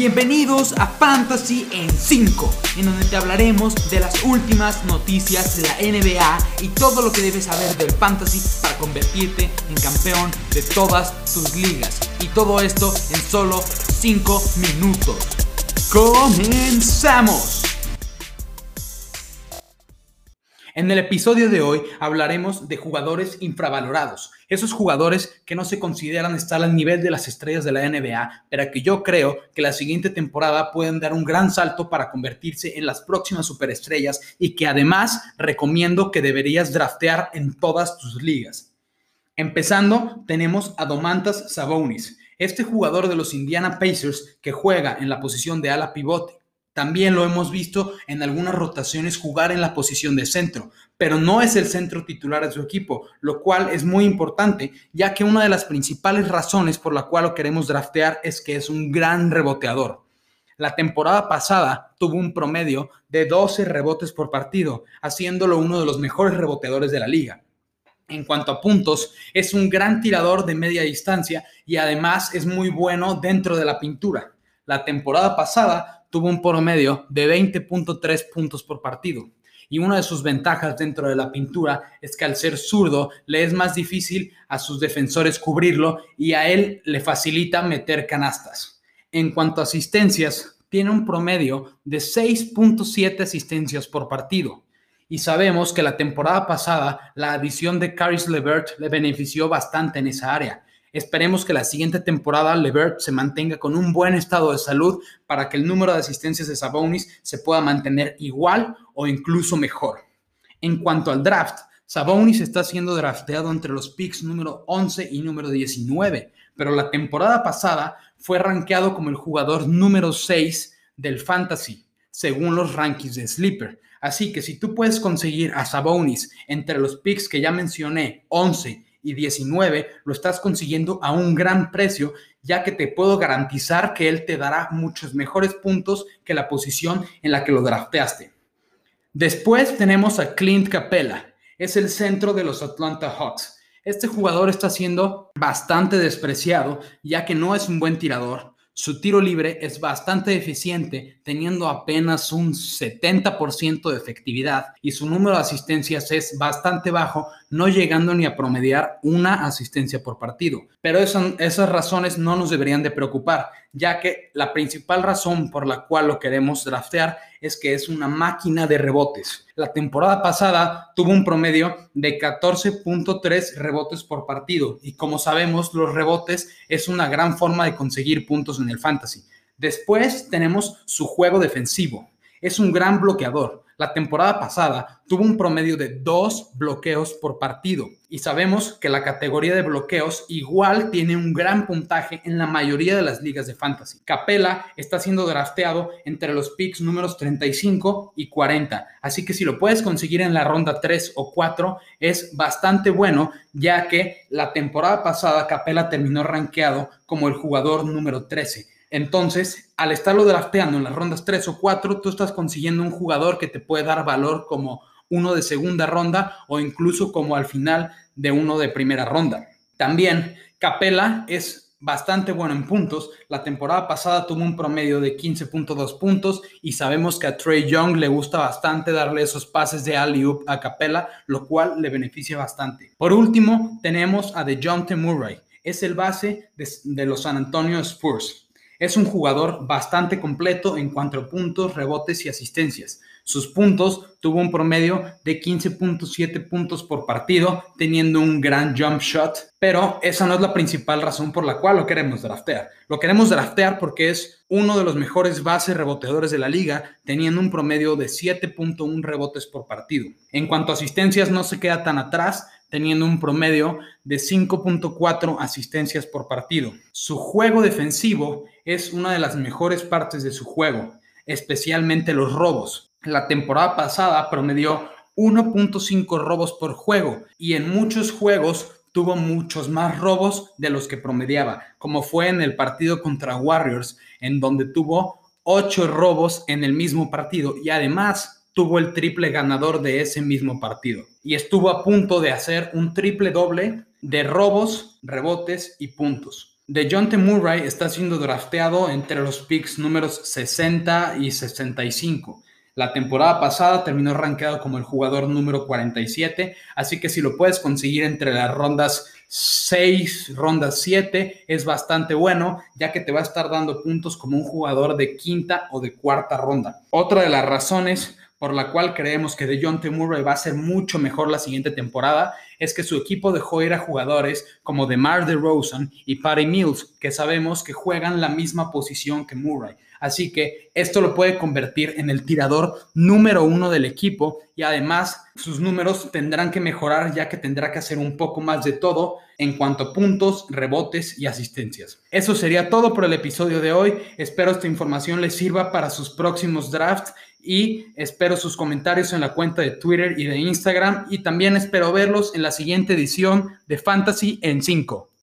Bienvenidos a Fantasy en 5, en donde te hablaremos de las últimas noticias de la NBA y todo lo que debes saber del fantasy para convertirte en campeón de todas tus ligas. Y todo esto en solo 5 minutos. ¡Comenzamos! En el episodio de hoy hablaremos de jugadores infravalorados, esos jugadores que no se consideran estar al nivel de las estrellas de la NBA, pero que yo creo que la siguiente temporada pueden dar un gran salto para convertirse en las próximas superestrellas y que además recomiendo que deberías draftear en todas tus ligas. Empezando, tenemos a Domantas Sabonis, este jugador de los Indiana Pacers que juega en la posición de ala pivote. También lo hemos visto en algunas rotaciones jugar en la posición de centro, pero no es el centro titular de su equipo, lo cual es muy importante, ya que una de las principales razones por la cual lo queremos draftear es que es un gran reboteador. La temporada pasada tuvo un promedio de 12 rebotes por partido, haciéndolo uno de los mejores reboteadores de la liga. En cuanto a puntos, es un gran tirador de media distancia y además es muy bueno dentro de la pintura. La temporada pasada tuvo un promedio de 20.3 puntos por partido. Y una de sus ventajas dentro de la pintura es que al ser zurdo le es más difícil a sus defensores cubrirlo y a él le facilita meter canastas. En cuanto a asistencias, tiene un promedio de 6.7 asistencias por partido. Y sabemos que la temporada pasada la adición de Caris Levert le benefició bastante en esa área Esperemos que la siguiente temporada Levert se mantenga con un buen estado de salud para que el número de asistencias de Sabonis se pueda mantener igual o incluso mejor. En cuanto al draft, Sabonis está siendo drafteado entre los picks número 11 y número 19, pero la temporada pasada fue rankeado como el jugador número 6 del fantasy, según los rankings de Sleeper. Así que si tú puedes conseguir a Sabonis entre los picks que ya mencioné, 11 y 19 lo estás consiguiendo a un gran precio, ya que te puedo garantizar que él te dará muchos mejores puntos que la posición en la que lo drafteaste. Después tenemos a Clint Capella, es el centro de los Atlanta Hawks. Este jugador está siendo bastante despreciado, ya que no es un buen tirador, su tiro libre es bastante eficiente, teniendo apenas un 70% de efectividad y su número de asistencias es bastante bajo, no llegando ni a promediar una asistencia por partido. Pero esas razones no nos deberían de preocupar, ya que la principal razón por la cual lo queremos draftear es que es una máquina de rebotes. La temporada pasada tuvo un promedio de 14.3 rebotes por partido y como sabemos los rebotes es una gran forma de conseguir puntos en el fantasy. Después tenemos su juego defensivo. Es un gran bloqueador. La temporada pasada tuvo un promedio de dos bloqueos por partido y sabemos que la categoría de bloqueos igual tiene un gran puntaje en la mayoría de las ligas de fantasy. Capela está siendo drafteado entre los picks números 35 y 40, así que si lo puedes conseguir en la ronda 3 o 4 es bastante bueno, ya que la temporada pasada Capela terminó rankeado como el jugador número 13. Entonces, al estarlo drafteando en las rondas 3 o 4, tú estás consiguiendo un jugador que te puede dar valor como uno de segunda ronda o incluso como al final de uno de primera ronda. También Capela es bastante bueno en puntos. La temporada pasada tuvo un promedio de 15.2 puntos y sabemos que a Trey Young le gusta bastante darle esos pases de alley-oop a Capela, lo cual le beneficia bastante. Por último, tenemos a DeJounte Murray. Es el base de, de los San Antonio Spurs. Es un jugador bastante completo en cuanto a puntos, rebotes y asistencias. Sus puntos tuvo un promedio de 15.7 puntos por partido, teniendo un gran jump shot, pero esa no es la principal razón por la cual lo queremos draftear. Lo queremos draftear porque es uno de los mejores bases reboteadores de la liga, teniendo un promedio de 7.1 rebotes por partido. En cuanto a asistencias, no se queda tan atrás, teniendo un promedio de 5.4 asistencias por partido. Su juego defensivo es una de las mejores partes de su juego, especialmente los robos. La temporada pasada promedió 1.5 robos por juego y en muchos juegos tuvo muchos más robos de los que promediaba, como fue en el partido contra Warriors, en donde tuvo 8 robos en el mismo partido y además tuvo el triple ganador de ese mismo partido y estuvo a punto de hacer un triple doble de robos, rebotes y puntos. DeJounte Murray está siendo drafteado entre los picks números 60 y 65. La temporada pasada terminó rankeado como el jugador número 47, así que si lo puedes conseguir entre las rondas 6, rondas 7, es bastante bueno, ya que te va a estar dando puntos como un jugador de quinta o de cuarta ronda. Otra de las razones por la cual creemos que DeJounte Murray va a ser mucho mejor la siguiente temporada, es que su equipo dejó ir a jugadores como DeMar DeRozan y Patty Mills, que sabemos que juegan la misma posición que Murray. Así que esto lo puede convertir en el tirador número uno del equipo y además sus números tendrán que mejorar ya que tendrá que hacer un poco más de todo en cuanto a puntos, rebotes y asistencias. Eso sería todo por el episodio de hoy. Espero esta información les sirva para sus próximos drafts y espero sus comentarios en la cuenta de Twitter y de Instagram y también espero verlos en la siguiente edición de Fantasy en 5.